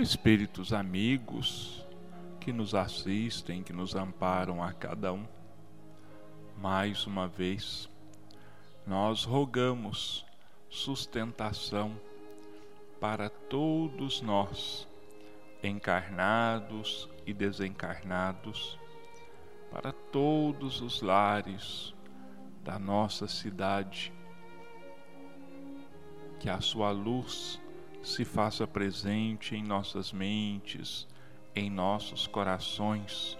espíritos amigos que nos assistem, que nos amparam a cada um. Mais uma vez, nós rogamos sustentação para todos nós, encarnados e desencarnados, para todos os lares da nossa cidade. Que a sua luz se faça presente em nossas mentes, em nossos corações,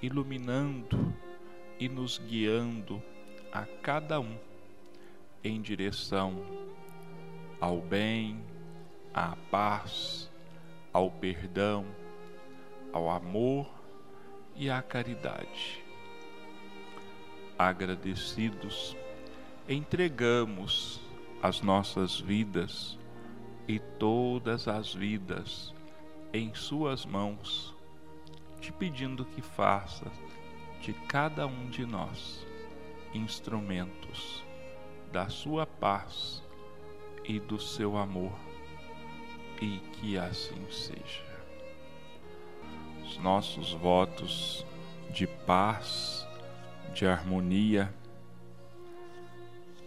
iluminando e nos guiando a cada um em direção ao bem, à paz, ao perdão, ao amor e à caridade. Agradecidos, entregamos as nossas vidas e todas as vidas em Suas mãos, te pedindo que faça de cada um de nós instrumentos da Sua paz e do seu amor e que assim seja. Os nossos votos de paz, de harmonia,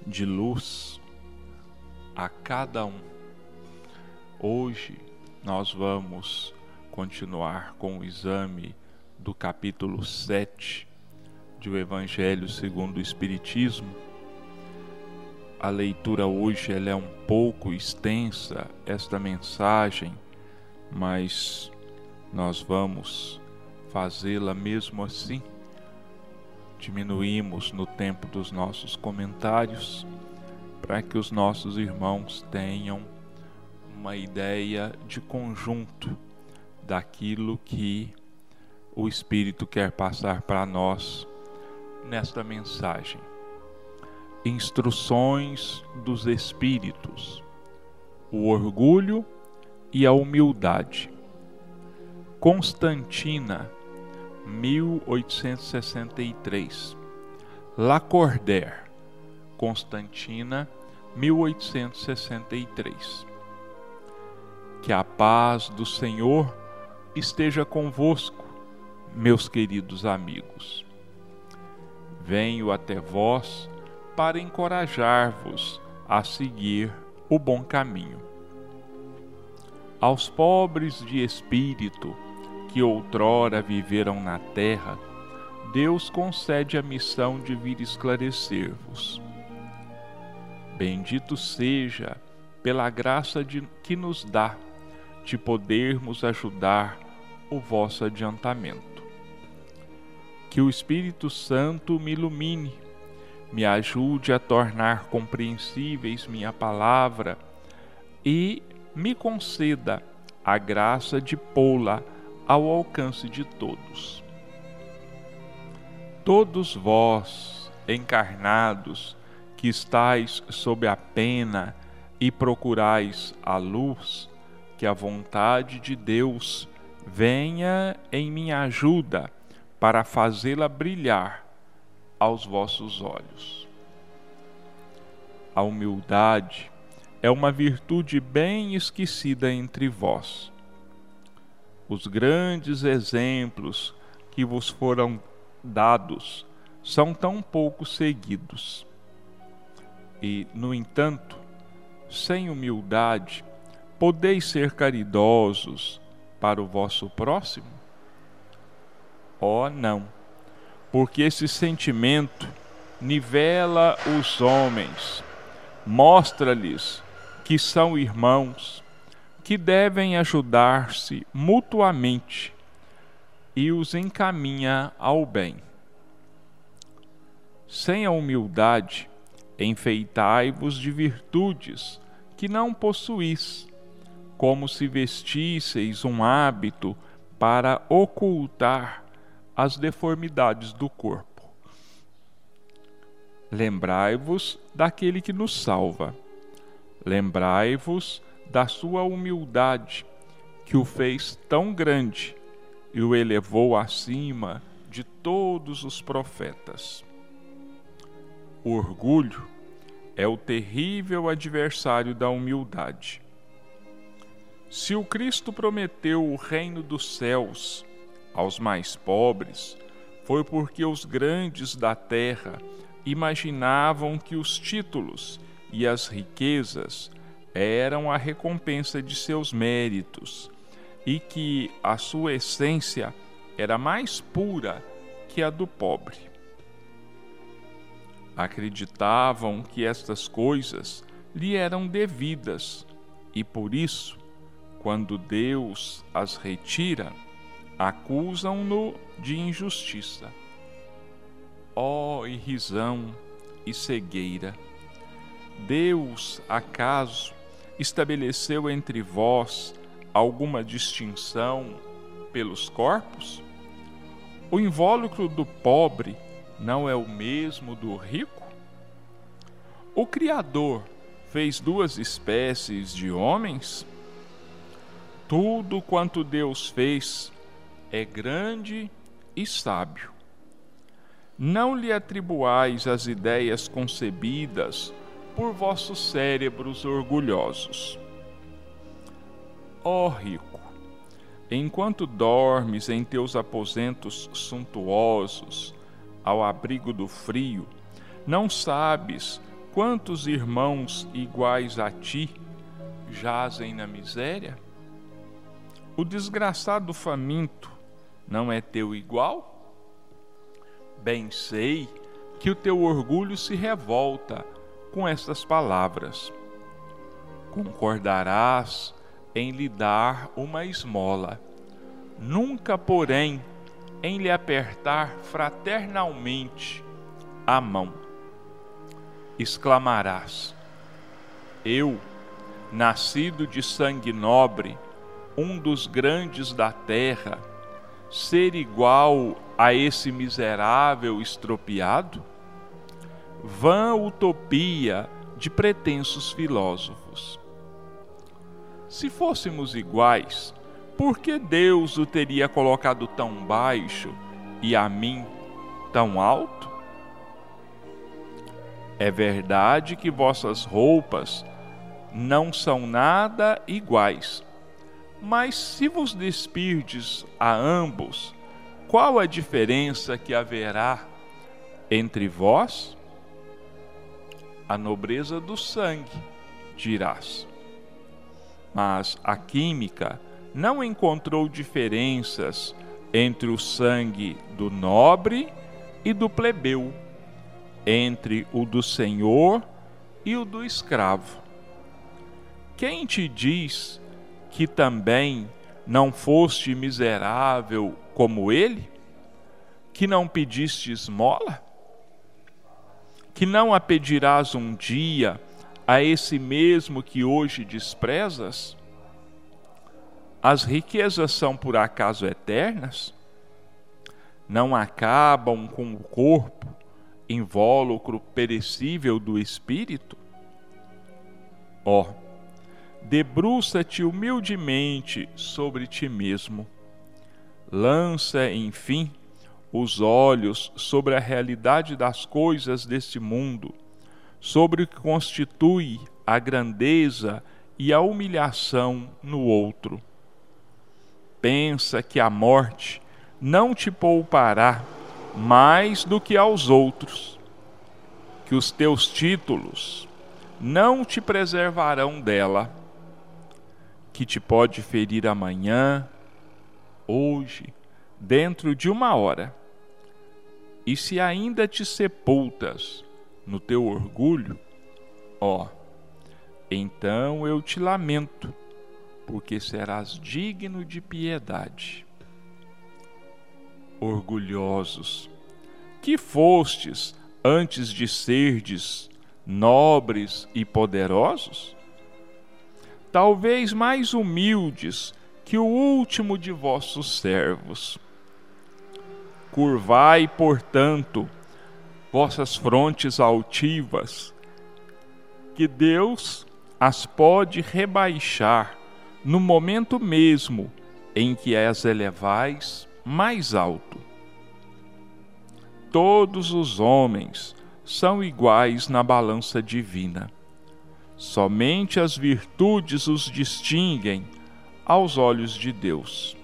de luz a cada um. Hoje nós vamos continuar com o exame do capítulo 7 do Evangelho segundo o Espiritismo a leitura hoje ela é um pouco extensa, esta mensagem, mas nós vamos fazê-la mesmo assim. Diminuímos no tempo dos nossos comentários para que os nossos irmãos tenham uma ideia de conjunto daquilo que o Espírito quer passar para nós nesta mensagem. Instruções dos Espíritos, o orgulho e a humildade. Constantina, 1863. Lacordaire, Constantina, 1863. Que a paz do Senhor esteja convosco, meus queridos amigos. Venho até vós para encorajar-vos a seguir o bom caminho. Aos pobres de espírito que outrora viveram na terra, Deus concede a missão de vir esclarecer-vos. Bendito seja pela graça de, que nos dá de podermos ajudar o vosso adiantamento. Que o Espírito Santo me ilumine me ajude a tornar compreensíveis minha palavra e me conceda a graça de pô-la ao alcance de todos. Todos vós, encarnados, que estais sob a pena e procurais a luz, que a vontade de Deus venha em minha ajuda para fazê-la brilhar aos vossos olhos. A humildade é uma virtude bem esquecida entre vós. Os grandes exemplos que vos foram dados são tão pouco seguidos. E, no entanto, sem humildade, podeis ser caridosos para o vosso próximo? Oh, não! porque esse sentimento nivela os homens, mostra-lhes que são irmãos, que devem ajudar-se mutuamente e os encaminha ao bem. Sem a humildade, enfeitai-vos de virtudes que não possuís, como se vestisseis um hábito para ocultar as deformidades do corpo. Lembrai-vos daquele que nos salva. Lembrai-vos da sua humildade, que o fez tão grande e o elevou acima de todos os profetas. O orgulho é o terrível adversário da humildade. Se o Cristo prometeu o reino dos céus aos mais pobres, foi porque os grandes da terra imaginavam que os títulos e as riquezas eram a recompensa de seus méritos e que a sua essência era mais pura que a do pobre. Acreditavam que estas coisas lhe eram devidas e por isso, quando Deus as retira, acusam-no de injustiça. Ó oh, irrisão e cegueira! Deus, acaso, estabeleceu entre vós alguma distinção pelos corpos? O invólucro do pobre não é o mesmo do rico? O Criador fez duas espécies de homens? Tudo quanto Deus fez é grande e sábio. Não lhe atribuais as ideias concebidas por vossos cérebros orgulhosos. Ó rico, enquanto dormes em teus aposentos suntuosos, ao abrigo do frio, não sabes quantos irmãos iguais a ti jazem na miséria? O desgraçado faminto não é teu igual? Bem sei que o teu orgulho se revolta com estas palavras. Concordarás em lhe dar uma esmola, nunca, porém, em lhe apertar fraternalmente a mão. Exclamarás: Eu, nascido de sangue nobre, um dos grandes da terra, ser igual a esse miserável estropiado? vã utopia de pretensos filósofos. Se fôssemos iguais, por que Deus o teria colocado tão baixo e a mim tão alto? É verdade que vossas roupas não são nada iguais, mas se vos despirdes a ambos, qual a diferença que haverá entre vós? a nobreza do sangue, dirás. Mas a química não encontrou diferenças entre o sangue do nobre e do plebeu, entre o do senhor e o do escravo. Quem te diz que também não foste miserável como ele? Que não pediste esmola? que não a pedirás um dia a esse mesmo que hoje desprezas? As riquezas são por acaso eternas? Não acabam com o corpo, invólucro perecível do espírito? Ó, oh, debruça-te humildemente sobre ti mesmo. Lança, enfim, os olhos sobre a realidade das coisas deste mundo, sobre o que constitui a grandeza e a humilhação no outro. Pensa que a morte não te poupará mais do que aos outros, que os teus títulos não te preservarão dela, que te pode ferir amanhã, hoje, dentro de uma hora e se ainda te sepultas no teu orgulho, ó, então eu te lamento, porque serás digno de piedade. Orgulhosos, que fostes antes de serdes nobres e poderosos? Talvez mais humildes que o último de vossos servos Curvai, portanto, vossas frontes altivas, que Deus as pode rebaixar no momento mesmo em que as elevais mais alto. Todos os homens são iguais na balança divina. Somente as virtudes os distinguem aos olhos de Deus.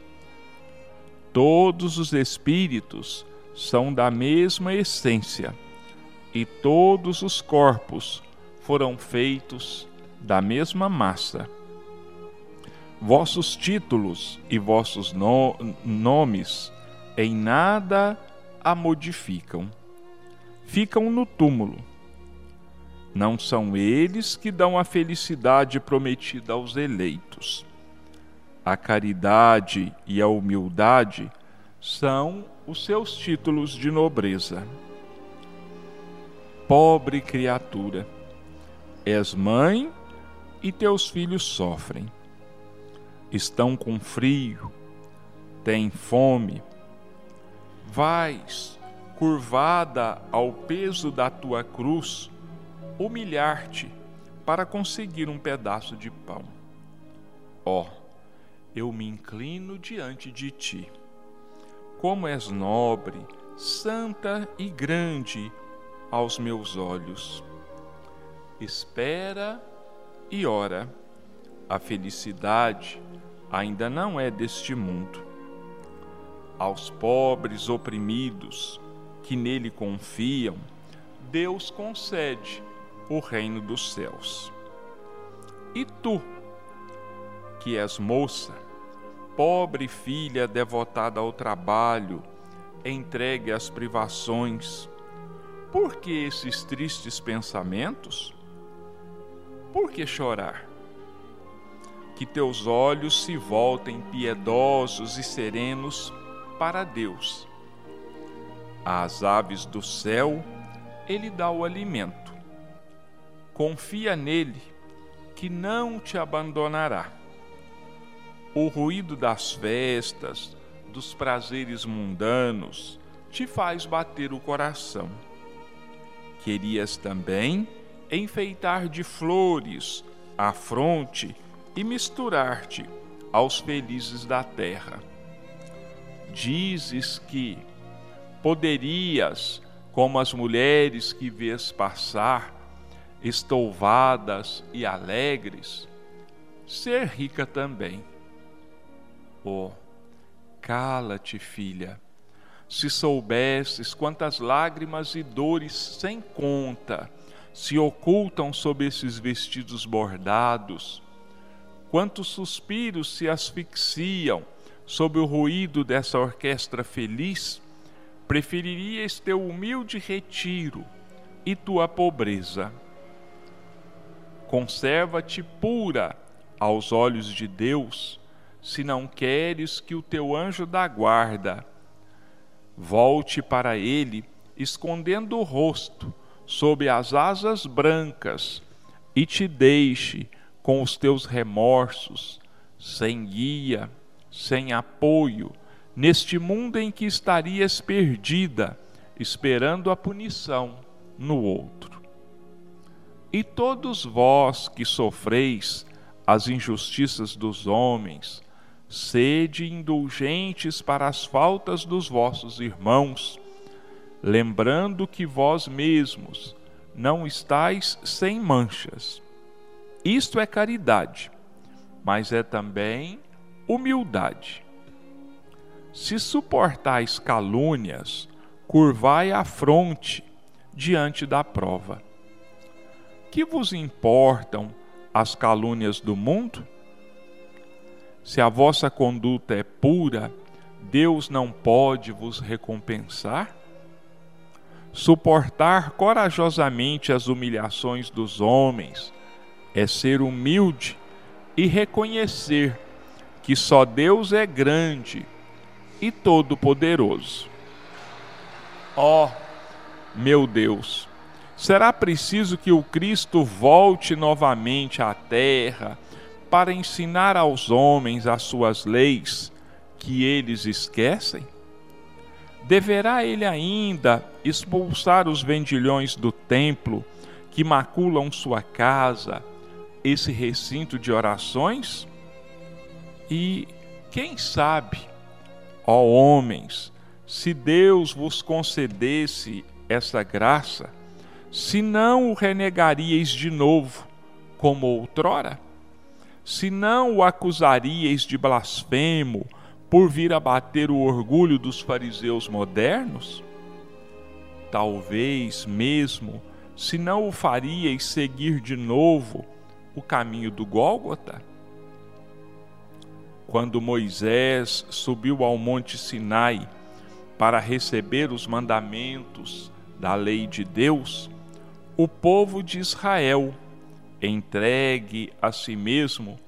Todos os espíritos são da mesma essência, e todos os corpos foram feitos da mesma massa. Vossos títulos e vossos no nomes em nada a modificam. Ficam no túmulo. Não são eles que dão a felicidade prometida aos eleitos. A caridade e a humildade são os seus títulos de nobreza. Pobre criatura, és mãe e teus filhos sofrem. Estão com frio, têm fome. Vais, curvada ao peso da tua cruz, humilhar-te para conseguir um pedaço de pão. Ó, oh, eu me inclino diante de ti. Como és nobre, santa e grande aos meus olhos. Espera e ora. A felicidade ainda não é deste mundo. Aos pobres oprimidos que nele confiam, Deus concede o reino dos céus. E tu, que és moça, pobre filha devotada ao trabalho, entregue às privações, por que esses tristes pensamentos? Por que chorar? Que teus olhos se voltem piedosos e serenos para Deus. Às aves do céu, Ele dá o alimento confia nele, que não te abandonará. O ruído das festas, dos prazeres mundanos, te faz bater o coração. Querias também enfeitar de flores a fronte e misturar-te aos felizes da terra. Dizes que poderias, como as mulheres que vês passar, estouvadas e alegres, ser rica também. Oh, cala-te, filha. Se soubesses quantas lágrimas e dores sem conta se ocultam sob esses vestidos bordados, quantos suspiros se asfixiam sob o ruído dessa orquestra feliz, preferirias teu humilde retiro e tua pobreza. Conserva-te pura aos olhos de Deus, se não queres que o teu anjo da guarda volte para ele, escondendo o rosto sob as asas brancas, e te deixe com os teus remorsos, sem guia, sem apoio, neste mundo em que estarias perdida, esperando a punição no outro. E todos vós que sofreis as injustiças dos homens, sede indulgentes para as faltas dos vossos irmãos, lembrando que vós mesmos não estáis sem manchas. Isto é caridade, mas é também humildade. Se suportais calúnias, curvai a fronte diante da prova que vos importam as calúnias do mundo? Se a vossa conduta é pura, Deus não pode vos recompensar? Suportar corajosamente as humilhações dos homens é ser humilde e reconhecer que só Deus é grande e todo-poderoso. Ó, oh, meu Deus, Será preciso que o Cristo volte novamente à terra para ensinar aos homens as suas leis que eles esquecem? Deverá ele ainda expulsar os vendilhões do templo que maculam sua casa, esse recinto de orações? E quem sabe, ó homens, se Deus vos concedesse essa graça, se não o renegaríeis de novo, como outrora? se não o acusaríeis de blasfemo por vir abater o orgulho dos fariseus modernos? Talvez mesmo se não o faríeis seguir de novo o caminho do Gólgota? Quando Moisés subiu ao Monte Sinai para receber os mandamentos da lei de Deus, o povo de Israel entregue a si mesmo,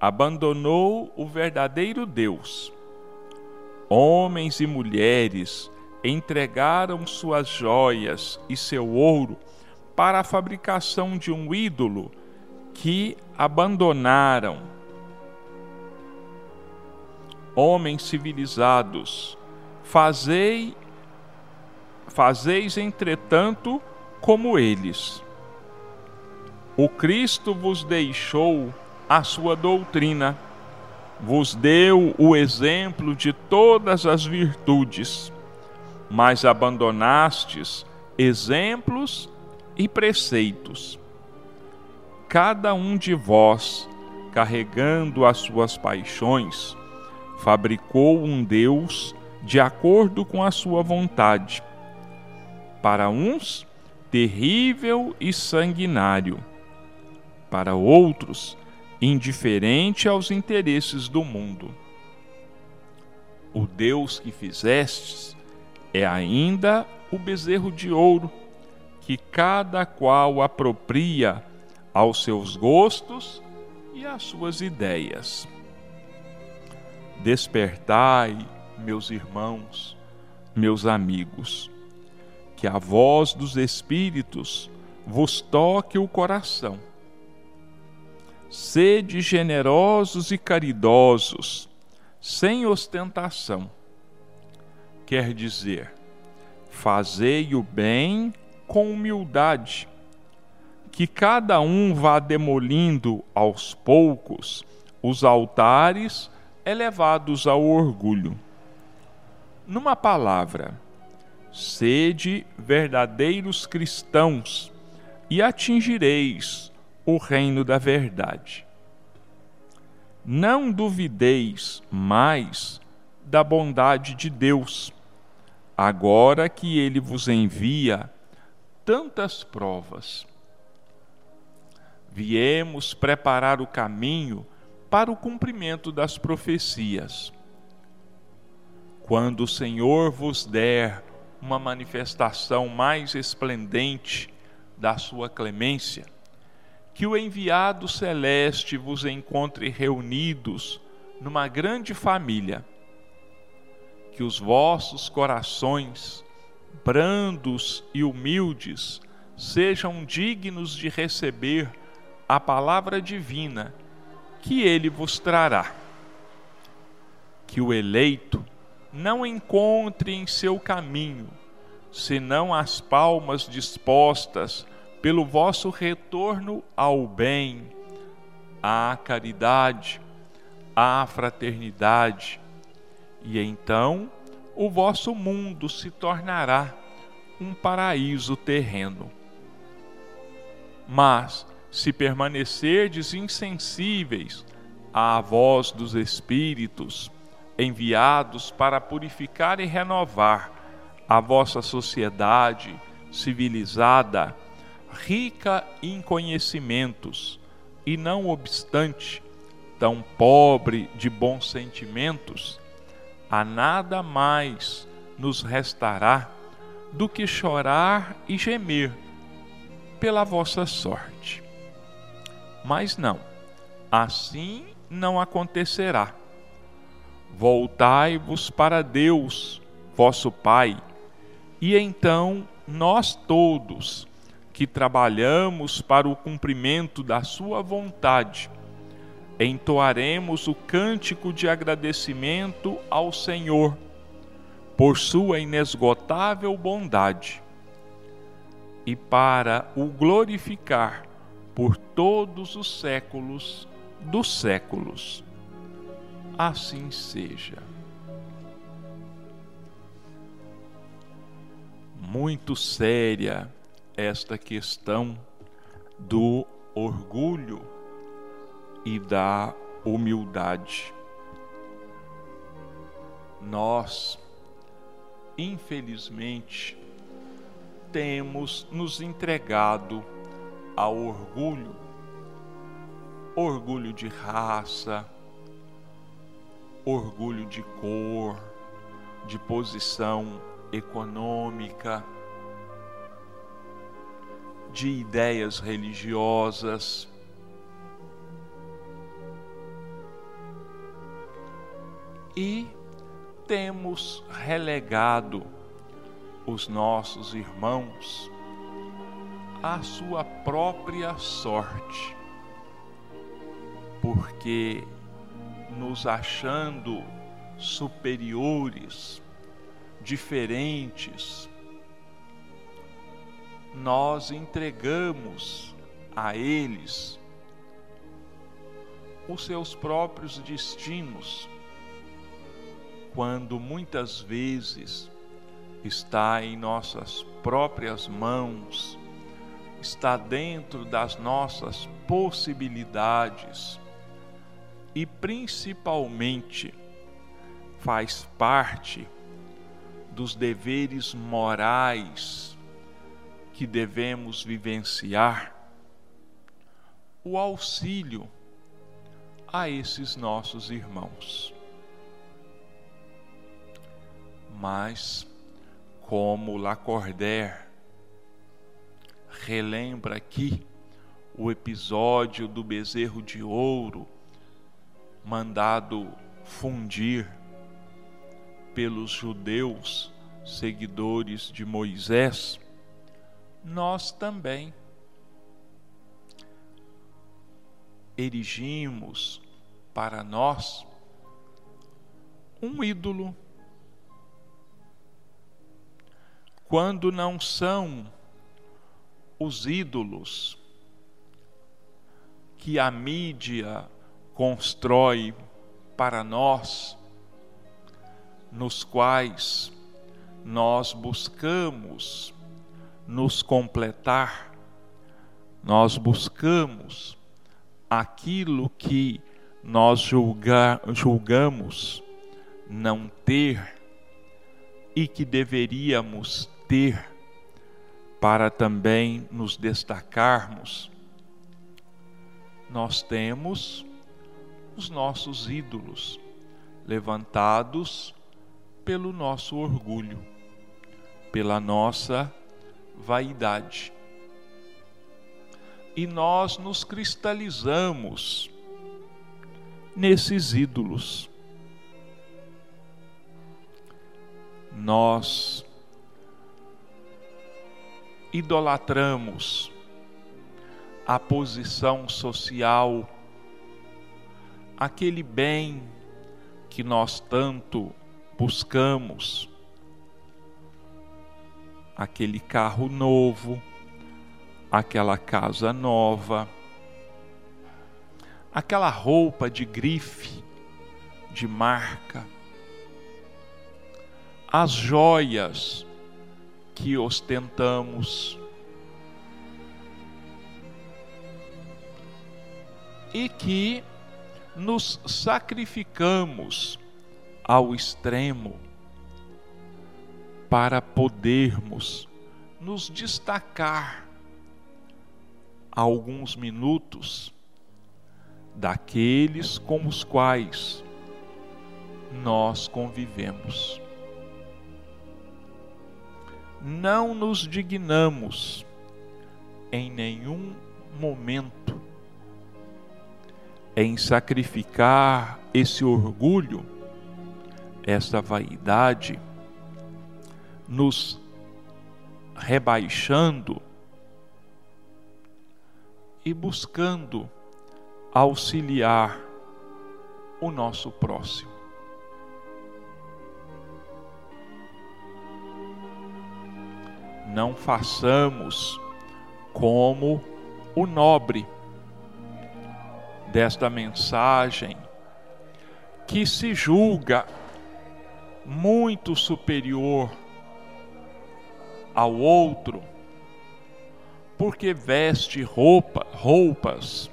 abandonou o verdadeiro Deus. Homens e mulheres entregaram suas joias e seu ouro para a fabricação de um ídolo que abandonaram. Homens civilizados, fazei fazeis entretanto como eles o Cristo vos deixou a sua doutrina, vos deu o exemplo de todas as virtudes, mas abandonastes exemplos e preceitos. Cada um de vós, carregando as suas paixões, fabricou um Deus de acordo com a sua vontade. Para uns, terrível e sanguinário para outros, indiferente aos interesses do mundo. O Deus que fizestes é ainda o bezerro de ouro, que cada qual apropria aos seus gostos e às suas ideias. Despertai, meus irmãos, meus amigos, que a voz dos Espíritos vos toque o coração Sede generosos e caridosos, sem ostentação. Quer dizer, fazei o bem com humildade, que cada um vá demolindo aos poucos os altares elevados ao orgulho. Numa palavra, sede verdadeiros cristãos e atingireis o reino da verdade. Não duvideis mais da bondade de Deus, agora que ele vos envia tantas provas. Viemos preparar o caminho para o cumprimento das profecias. Quando o Senhor vos der uma manifestação mais esplendente da sua clemência, que o enviado celeste vos encontre reunidos numa grande família, que os vossos corações, brandos e humildes, sejam dignos de receber a palavra divina que ele vos trará. Que o eleito não encontre em seu caminho senão as palmas dispostas pelo vosso retorno ao bem, à caridade, à fraternidade, e então o vosso mundo se tornará um paraíso terreno. Mas, se permanecerdes insensíveis à voz dos Espíritos, enviados para purificar e renovar a vossa sociedade civilizada, rica em conhecimentos, e não obstante tão pobre de bons sentimentos, a nada mais nos restará do que chorar e gemer pela vossa sorte. Mas não, assim não acontecerá. Voltai-vos para Deus, vosso Pai, e então nós todos que trabalhamos para o cumprimento da Sua vontade, entoaremos o cântico de agradecimento ao Senhor por Sua inesgotável bondade e para o glorificar por todos os séculos dos séculos. Assim seja. Muito séria esta questão do orgulho e da humildade. Nós, infelizmente, temos nos entregado ao orgulho, orgulho de raça, orgulho de cor, de posição econômica, de ideias religiosas. E temos relegado os nossos irmãos à sua própria sorte, porque nos achando superiores, diferentes, nós entregamos a eles os seus próprios destinos, quando muitas vezes está em nossas próprias mãos, está dentro das nossas possibilidades e principalmente faz parte dos deveres morais que devemos vivenciar o auxílio a esses nossos irmãos. Mas, como Lacordaire relembra aqui o episódio do bezerro de ouro mandado fundir pelos judeus seguidores de Moisés, nós também erigimos para nós um ídolo. Quando não são os ídolos que a mídia constrói para nós, nos quais nós buscamos nos completar, nós buscamos aquilo que nós julga, julgamos não ter e que deveríamos ter para também nos destacarmos, nós temos os nossos ídolos levantados pelo nosso orgulho, pela nossa vaidade. E nós nos cristalizamos nesses ídolos. Nós idolatramos a posição social, aquele bem que nós tanto buscamos, aquele carro novo, aquela casa nova, aquela roupa de grife, de marca, as joias que ostentamos. E que nos sacrificamos ao extremo para podermos nos destacar alguns minutos daqueles com os quais nós convivemos. Não nos dignamos em nenhum momento em sacrificar esse orgulho, essa vaidade nos rebaixando e buscando auxiliar o nosso próximo. Não façamos como o nobre desta mensagem, que se julga muito superior ao outro, porque veste roupa, roupas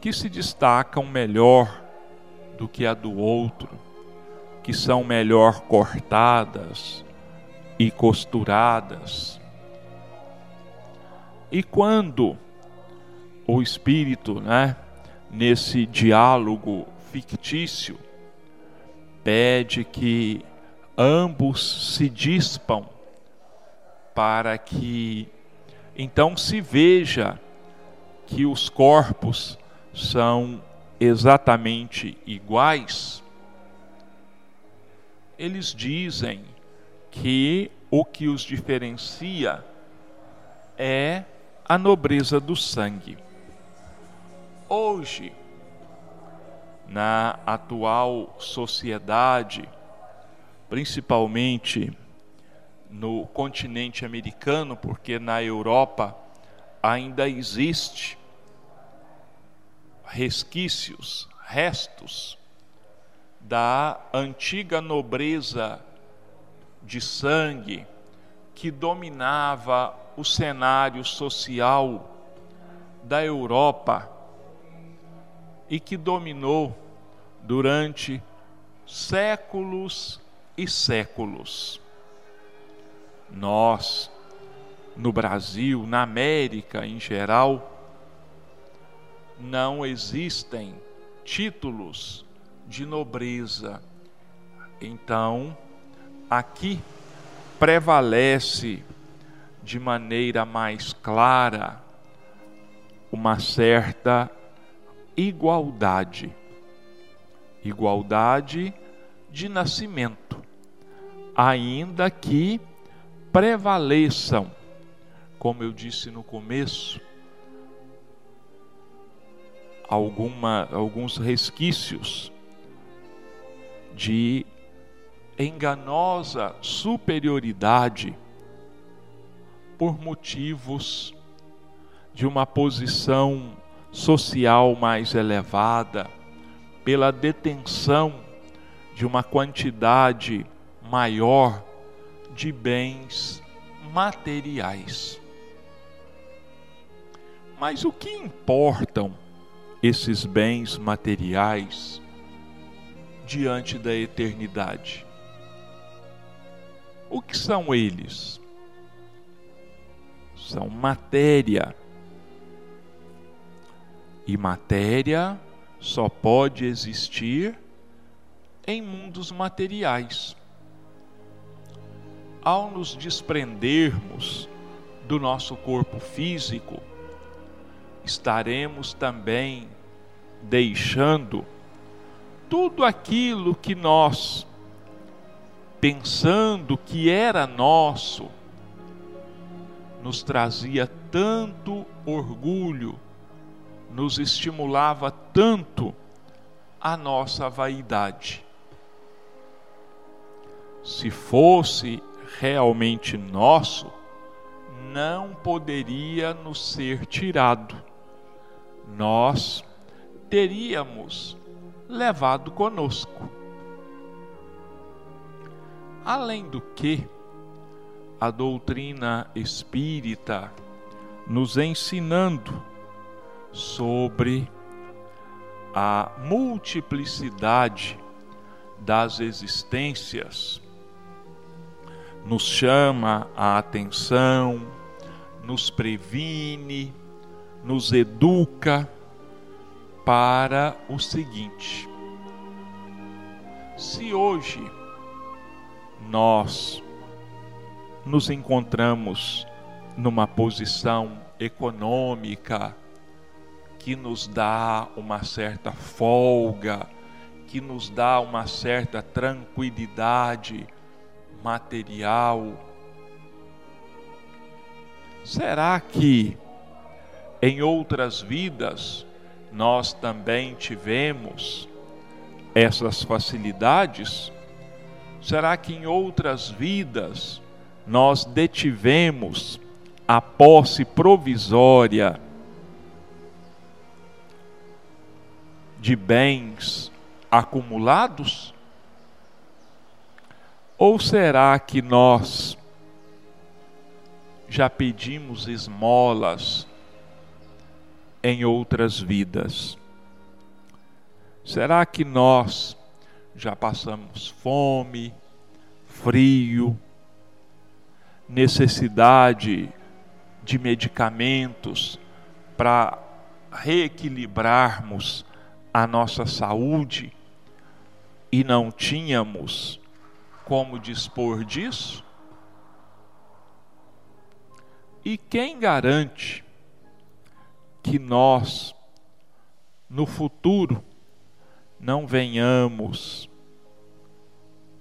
que se destacam melhor do que a do outro, que são melhor cortadas e costuradas. E quando o espírito, né, nesse diálogo fictício, pede que ambos se dispam para que então se veja que os corpos são exatamente iguais, eles dizem que o que os diferencia é a nobreza do sangue. Hoje, na atual sociedade, principalmente no continente americano, porque na Europa ainda existe resquícios, restos da antiga nobreza de sangue que dominava o cenário social da Europa e que dominou durante séculos e séculos. Nós, no Brasil, na América em geral, não existem títulos de nobreza. Então, aqui prevalece de maneira mais clara uma certa igualdade. Igualdade de nascimento, ainda que prevaleçam, como eu disse no começo, alguma, alguns resquícios de enganosa superioridade por motivos de uma posição social mais elevada, pela detenção de uma quantidade maior de bens materiais. Mas o que importam esses bens materiais diante da eternidade? O que são eles? São matéria. E matéria só pode existir em mundos materiais. Ao nos desprendermos do nosso corpo físico, estaremos também deixando tudo aquilo que nós, pensando que era nosso, nos trazia tanto orgulho, nos estimulava tanto a nossa vaidade. Se fosse realmente nosso, não poderia nos ser tirado nós teríamos levado conosco. Além do que, a doutrina espírita nos ensinando sobre a multiplicidade das existências, nos chama a atenção, nos previne, nos educa para o seguinte: se hoje nós nos encontramos numa posição econômica que nos dá uma certa folga, que nos dá uma certa tranquilidade material, será que em outras vidas nós também tivemos essas facilidades? Será que em outras vidas nós detivemos a posse provisória de bens acumulados? Ou será que nós já pedimos esmolas em outras vidas. Será que nós já passamos fome, frio, necessidade de medicamentos para reequilibrarmos a nossa saúde e não tínhamos como dispor disso? E quem garante que nós, no futuro, não venhamos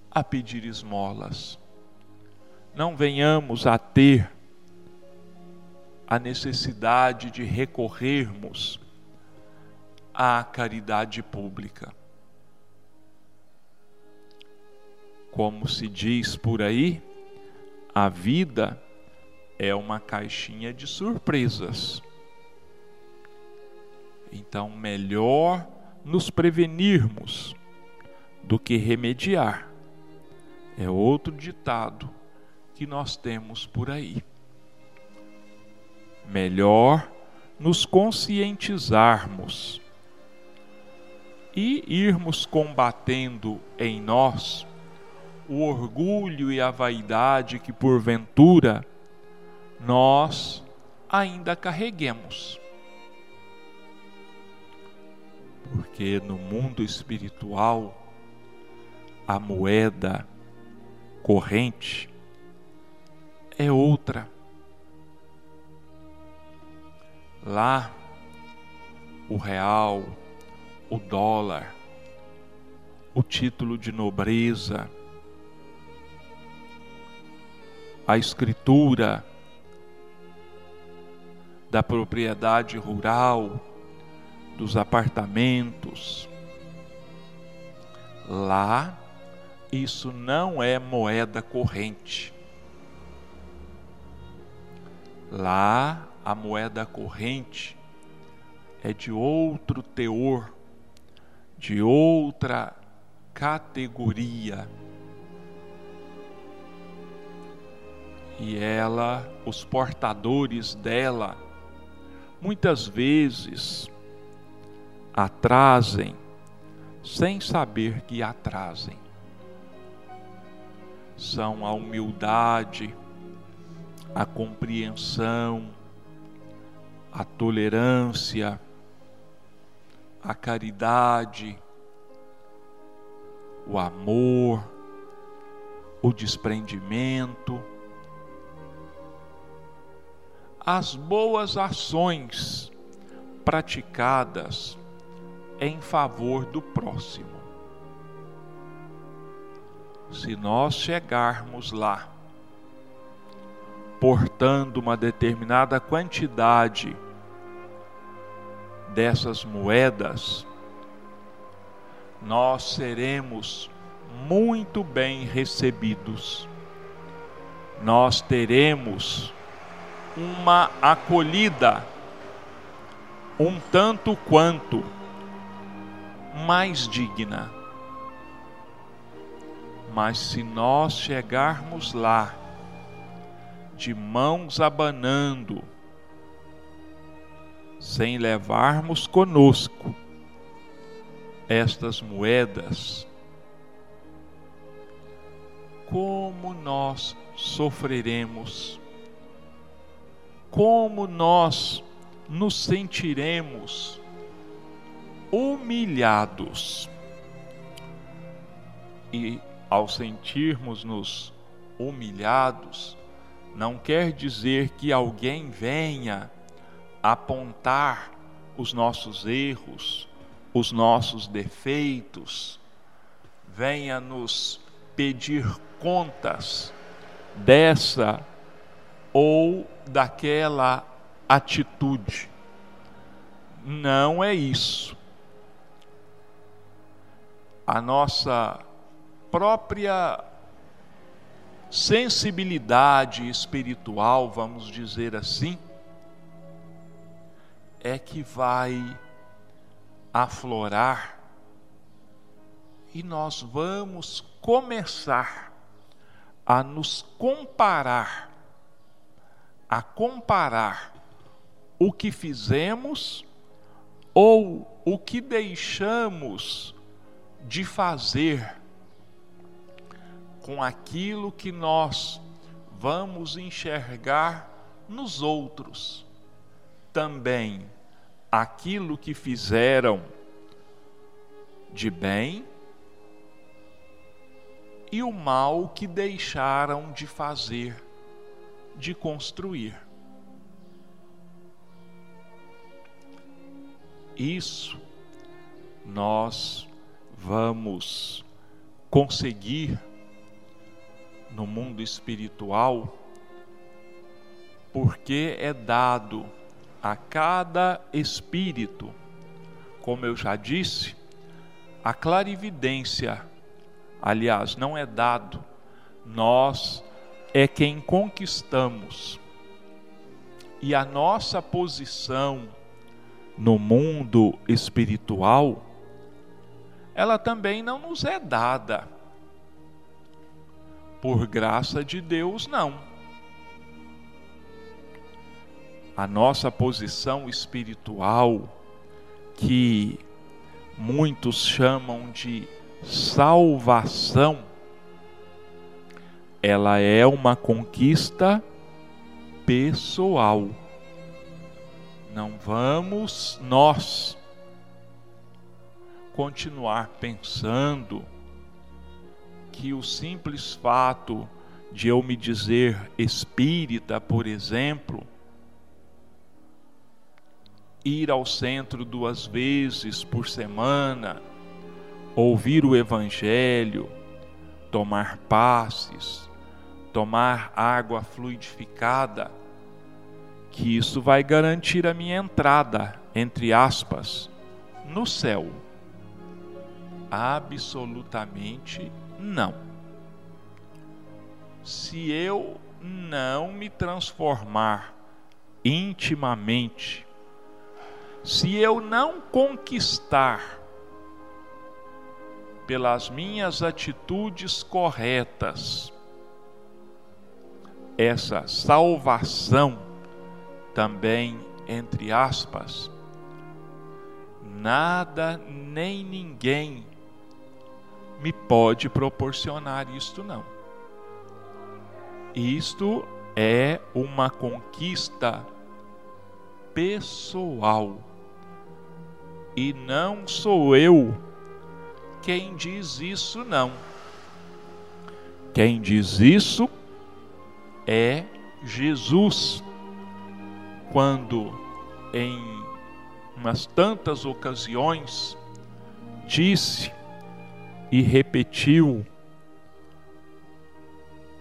a pedir esmolas, não venhamos a ter a necessidade de recorrermos à caridade pública. Como se diz por aí, a vida é uma caixinha de surpresas. Então, melhor nos prevenirmos do que remediar. É outro ditado que nós temos por aí. Melhor nos conscientizarmos e irmos combatendo em nós o orgulho e a vaidade que porventura nós ainda carreguemos. Porque no mundo espiritual, a moeda corrente é outra. Lá, o real, o dólar, o título de nobreza, a escritura, da propriedade rural, dos apartamentos. Lá, isso não é moeda corrente. Lá, a moeda corrente é de outro teor, de outra categoria. E ela, os portadores dela, muitas vezes atrasem sem saber que atrasem. São a humildade, a compreensão, a tolerância, a caridade, o amor, o desprendimento as boas ações praticadas em favor do próximo. Se nós chegarmos lá, portando uma determinada quantidade dessas moedas, nós seremos muito bem recebidos. Nós teremos uma acolhida um tanto quanto mais digna. Mas se nós chegarmos lá, de mãos abanando, sem levarmos conosco estas moedas, como nós sofreremos como nós nos sentiremos humilhados. E ao sentirmos-nos humilhados, não quer dizer que alguém venha apontar os nossos erros, os nossos defeitos, venha nos pedir contas dessa ou daquela atitude. Não é isso. A nossa própria sensibilidade espiritual, vamos dizer assim, é que vai aflorar e nós vamos começar a nos comparar a comparar o que fizemos ou o que deixamos de fazer com aquilo que nós vamos enxergar nos outros. Também aquilo que fizeram de bem e o mal que deixaram de fazer, de construir. Isso nós vamos conseguir no mundo espiritual, porque é dado a cada espírito, como eu já disse, a clarividência, aliás, não é dado, nós é quem conquistamos. E a nossa posição no mundo espiritual, ela também não nos é dada. Por graça de Deus, não. A nossa posição espiritual, que muitos chamam de salvação, ela é uma conquista pessoal. Não vamos nós continuar pensando que o simples fato de eu me dizer espírita, por exemplo, ir ao centro duas vezes por semana, ouvir o Evangelho, tomar passes, tomar água fluidificada, que isso vai garantir a minha entrada, entre aspas, no céu. Absolutamente não. Se eu não me transformar intimamente, se eu não conquistar pelas minhas atitudes corretas essa salvação, também entre aspas, nada nem ninguém me pode proporcionar isto não. Isto é uma conquista pessoal. E não sou eu quem diz isso não. Quem diz isso é Jesus. Quando em umas tantas ocasiões disse e repetiu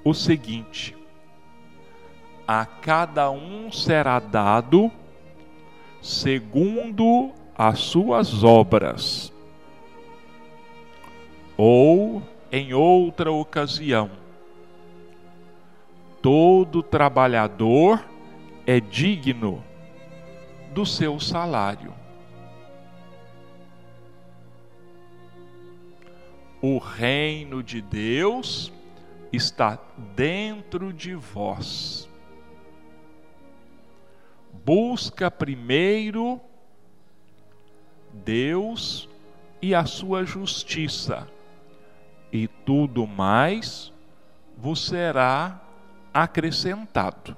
o seguinte: A cada um será dado segundo as suas obras. Ou em outra ocasião, todo trabalhador é digno do seu salário. O reino de Deus está dentro de vós. Busca primeiro Deus e a sua justiça, e tudo mais vos será acrescentado.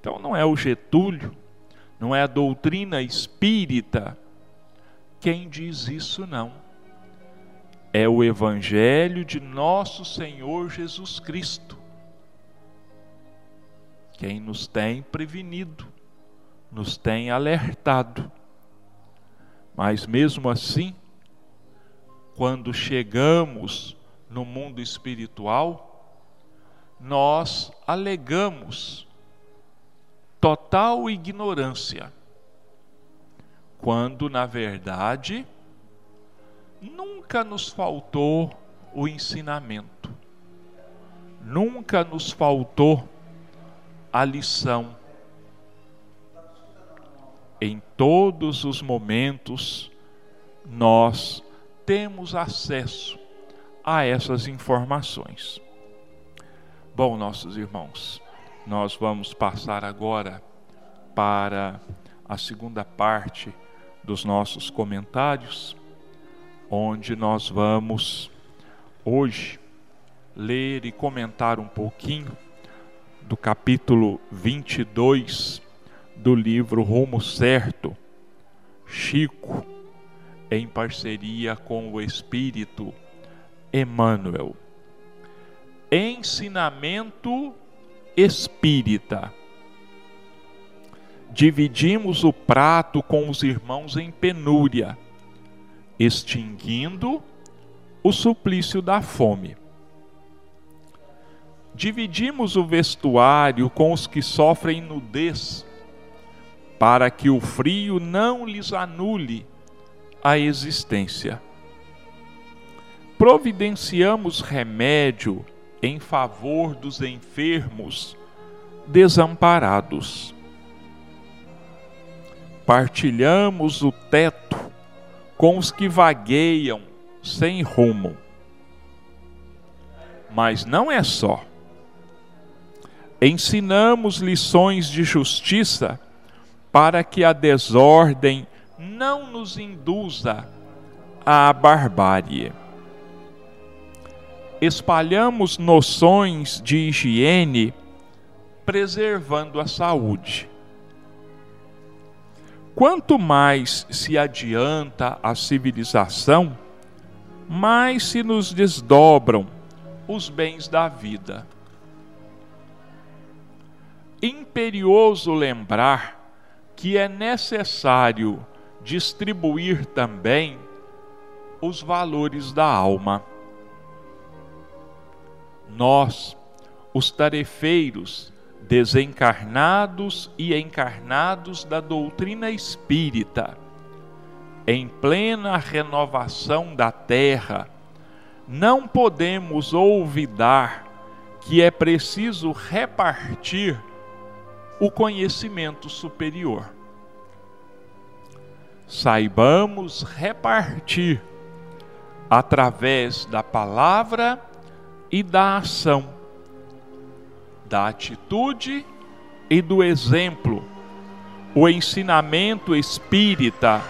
Então não é o Getúlio, não é a doutrina espírita quem diz isso, não é o Evangelho de nosso Senhor Jesus Cristo. Quem nos tem prevenido, nos tem alertado. Mas mesmo assim, quando chegamos no mundo espiritual, nós alegamos total ignorância, quando na verdade nunca nos faltou o ensinamento, nunca nos faltou a lição. Em todos os momentos, nós temos acesso a essas informações. Bom, nossos irmãos, nós vamos passar agora para a segunda parte dos nossos comentários, onde nós vamos hoje ler e comentar um pouquinho do capítulo 22 do livro Rumo Certo, Chico, em parceria com o Espírito Emmanuel. Ensinamento espírita. Dividimos o prato com os irmãos em penúria, extinguindo o suplício da fome. Dividimos o vestuário com os que sofrem nudez, para que o frio não lhes anule a existência. Providenciamos remédio em favor dos enfermos desamparados. Partilhamos o teto com os que vagueiam sem rumo. Mas não é só. Ensinamos lições de justiça para que a desordem não nos induza à barbárie espalhamos noções de higiene, preservando a saúde. Quanto mais se adianta a civilização, mais se nos desdobram os bens da vida. Imperioso lembrar que é necessário distribuir também os valores da alma. Nós, os tarefeiros, desencarnados e encarnados da doutrina espírita, em plena renovação da terra, não podemos olvidar que é preciso repartir o conhecimento superior. Saibamos repartir através da palavra e da ação, da atitude e do exemplo, o ensinamento espírita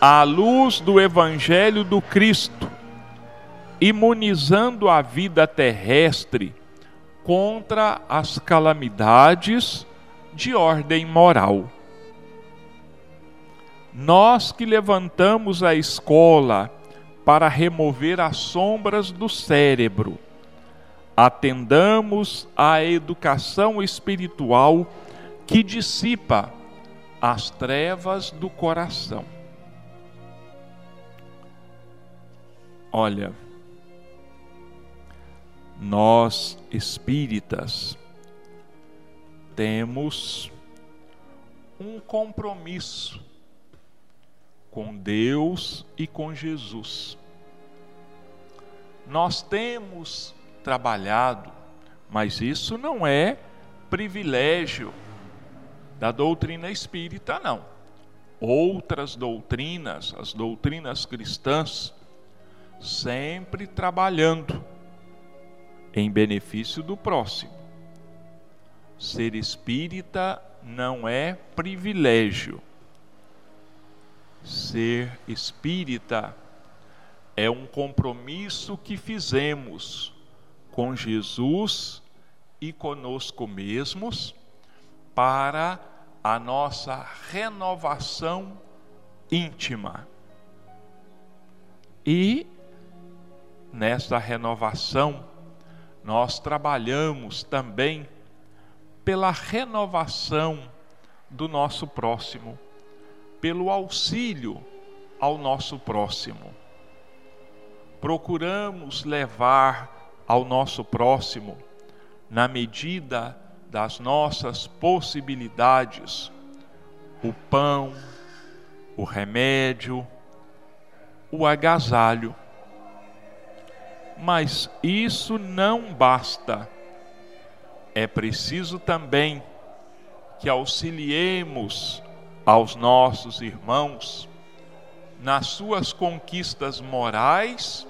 à luz do Evangelho do Cristo, imunizando a vida terrestre contra as calamidades de ordem moral. Nós que levantamos a escola para remover as sombras do cérebro, atendamos à educação espiritual que dissipa as trevas do coração. Olha, nós espíritas temos um compromisso com Deus e com Jesus. Nós temos trabalhado, mas isso não é privilégio da doutrina espírita, não. Outras doutrinas, as doutrinas cristãs, sempre trabalhando em benefício do próximo. Ser espírita não é privilégio. Ser espírita é um compromisso que fizemos com Jesus e conosco mesmos para a nossa renovação íntima. E nesta renovação, nós trabalhamos também pela renovação do nosso próximo, pelo auxílio ao nosso próximo. Procuramos levar ao nosso próximo, na medida das nossas possibilidades, o pão, o remédio, o agasalho. Mas isso não basta. É preciso também que auxiliemos aos nossos irmãos nas suas conquistas morais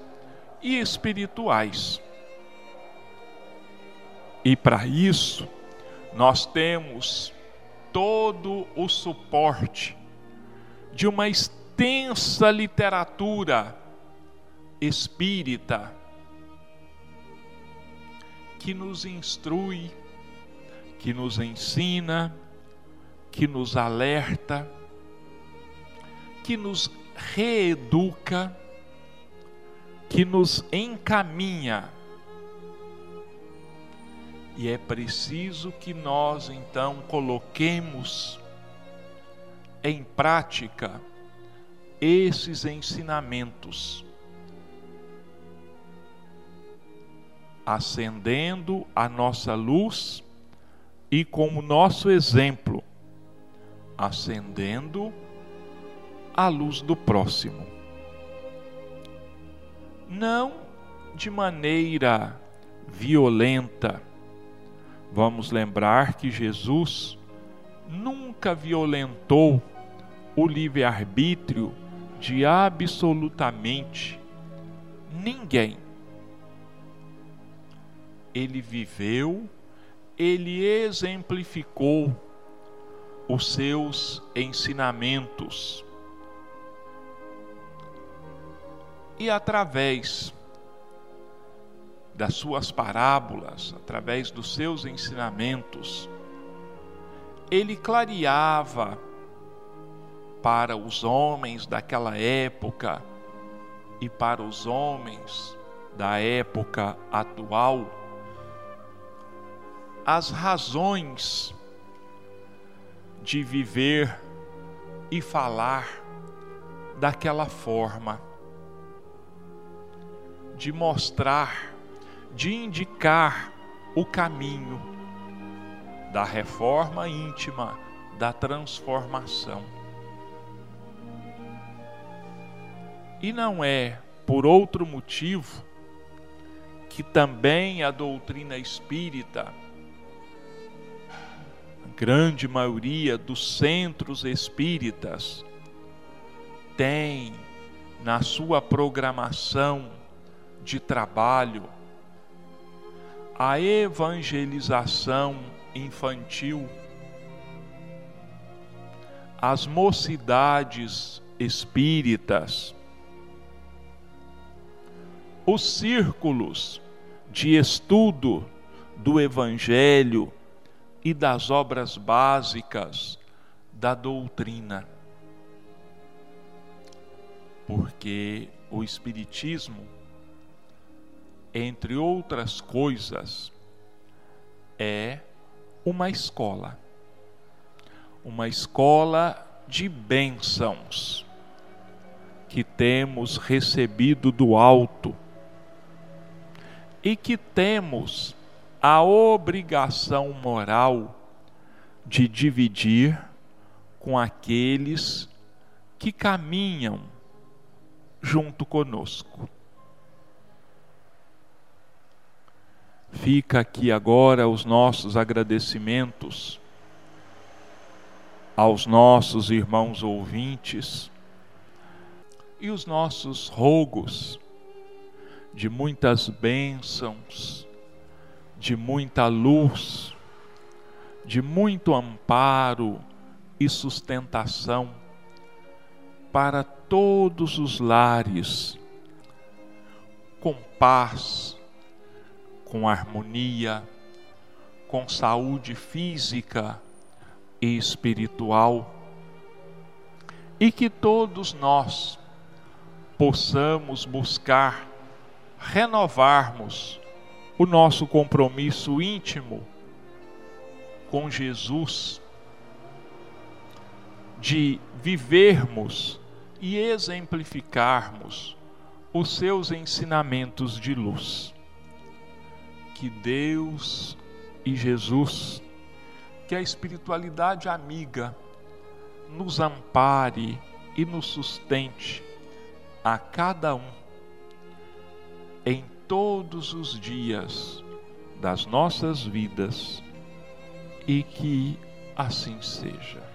e espirituais. E para isso, nós temos todo o suporte de uma extensa literatura espírita que nos instrui, que nos ensina, que nos alerta, que nos reeduca, que nos encaminha. E é preciso que nós então coloquemos em prática esses ensinamentos, acendendo a nossa luz e, como nosso exemplo, acendendo a luz do próximo. Não de maneira violenta. Vamos lembrar que Jesus nunca violentou o livre-arbítrio de absolutamente ninguém. Ele viveu, ele exemplificou os seus ensinamentos. E através das suas parábolas, através dos seus ensinamentos, ele clareava para os homens daquela época e para os homens da época atual as razões de viver e falar daquela forma, de mostrar, de indicar o caminho da reforma íntima, da transformação. E não é por outro motivo que também a doutrina espírita grande maioria dos centros espíritas tem na sua programação de trabalho a evangelização infantil, as mocidades espíritas, os círculos de estudo do Evangelho e das obras básicas da doutrina. Porque o Espiritismo, entre outras coisas, é uma escola, uma escola de bênçãos que temos recebido do alto e que temos a obrigação moral de dividir com aqueles que caminham junto conosco. Fica aqui agora os nossos agradecimentos aos nossos irmãos ouvintes e os nossos rogos de muitas bênçãos de muita luz, de muito amparo e sustentação para todos os lares, com paz, com harmonia, com saúde física e espiritual, e que todos nós possamos buscar renovarmos o nosso compromisso íntimo com Jesus, de vivermos e exemplificarmos os seus ensinamentos de luz. Que Deus e Jesus, que a espiritualidade amiga nos ampare e nos sustente a cada um em todos os dias das nossas vidas e que assim seja.